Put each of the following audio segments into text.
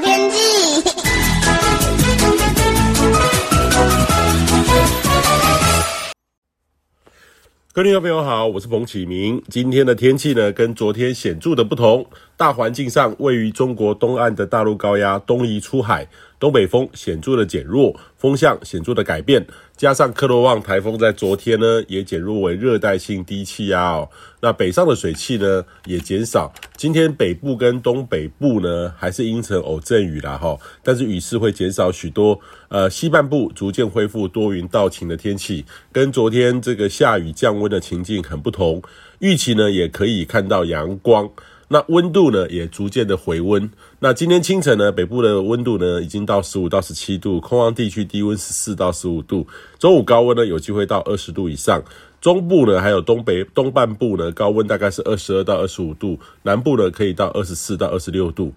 天气。各位朋友好，我是彭启明。今天的天气呢，跟昨天显著的不同。大环境上，位于中国东岸的大陆高压东移出海，东北风显著的减弱，风向显著的改变。加上克罗旺台风在昨天呢，也减弱为热带性低气压哦。那北上的水汽呢，也减少。今天北部跟东北部呢，还是阴沉偶阵雨啦哈，但是雨势会减少许多。呃，西半部逐渐恢复多云到晴的天气，跟昨天这个下雨降温的情境很不同。预期呢，也可以看到阳光。那温度呢，也逐渐的回温。那今天清晨呢，北部的温度呢，已经到十五到十七度，空旷地区低温十四到十五度。中午高温呢，有机会到二十度以上。中部呢，还有东北东半部呢，高温大概是二十二到二十五度，南部呢可以到二十四到二十六度。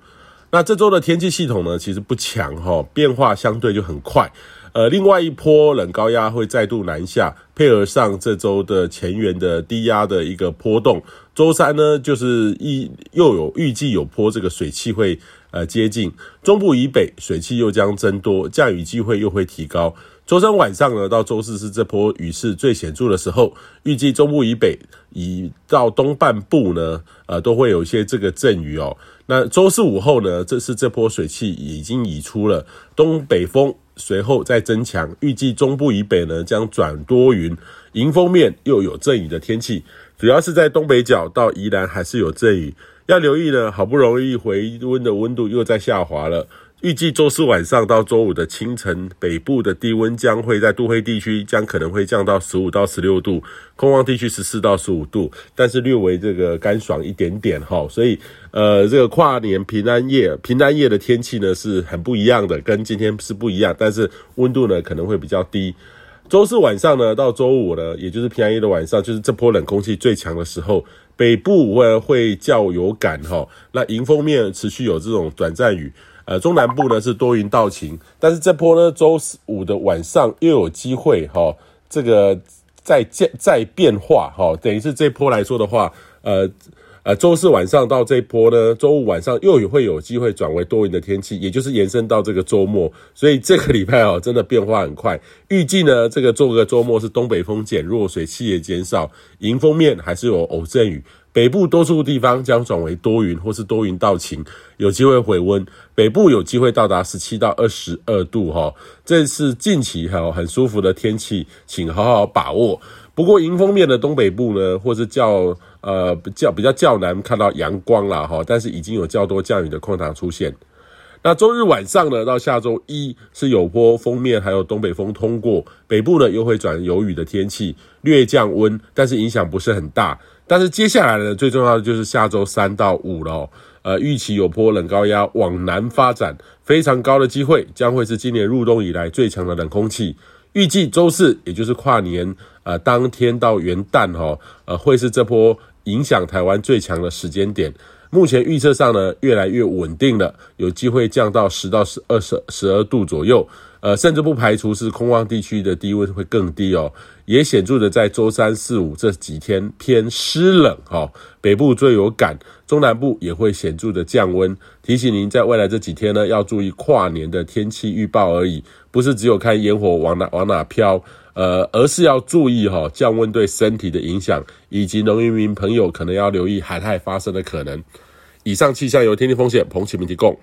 那这周的天气系统呢，其实不强哈，变化相对就很快。呃，另外一波冷高压会再度南下，配合上这周的前缘的低压的一个波动，周三呢就是一又有预计有波这个水汽会呃接近中部以北，水汽又将增多，降雨机会又会提高。周三晚上呢到周四是这波雨势最显著的时候，预计中部以北以到东半部呢，呃都会有一些这个阵雨哦。那周四午后呢，这是这波水汽已经移出了东北风。随后再增强，预计中部以北呢将转多云，迎风面又有阵雨的天气，主要是在东北角到宜兰还是有阵雨，要留意呢。好不容易回温的温度又在下滑了。预计周四晚上到周五的清晨，北部的低温将会在都会地区将可能会降到十五到十六度，空旷地区十四到十五度，但是略微这个干爽一点点哈。所以呃，这个跨年平安夜平安夜的天气呢是很不一样的，跟今天是不一样，但是温度呢可能会比较低。周四晚上呢到周五呢，也就是平安夜的晚上，就是这波冷空气最强的时候，北部会会较有感哈。那迎风面持续有这种短暂雨。呃，中南部呢是多云到晴，但是这波呢，周五的晚上又有机会哈、这个再再再变化哈、等于是这波来说的话，呃呃，周四晚上到这波呢，周五晚上又会有机会转为多云的天气，也就是延伸到这个周末，所以这个礼拜哦，真的变化很快。预计呢，这个周个周末是东北风减弱，水汽也减少，迎风面还是有偶阵雨。北部多数地方将转为多云或是多云到晴，有机会回温。北部有机会到达十七到二十二度哈，这是近期哈很舒服的天气，请好好把握。不过迎风面的东北部呢，或是较呃较比较较难看到阳光了哈，但是已经有较多降雨的空档出现。那周日晚上呢，到下周一是有波锋面，还有东北风通过，北部呢又会转有雨的天气，略降温，但是影响不是很大。但是接下来呢，最重要的就是下周三到五了，呃，预期有波冷高压往南发展，非常高的机会将会是今年入冬以来最强的冷空气。预计周四，也就是跨年呃当天到元旦哈，呃，会是这波影响台湾最强的时间点。目前预测上呢，越来越稳定了，有机会降到十到十二十十二度左右，呃，甚至不排除是空旷地区的低温会更低哦，也显著的在周三四五这几天偏湿冷哈、哦，北部最有感，中南部也会显著的降温。提醒您在未来这几天呢，要注意跨年的天气预报而已，不是只有看烟火往哪往哪飘。呃，而是要注意哈、降温对身体的影响，以及农渔民朋友可能要留意海害发生的可能。以上气象由天气风险彭启明提供。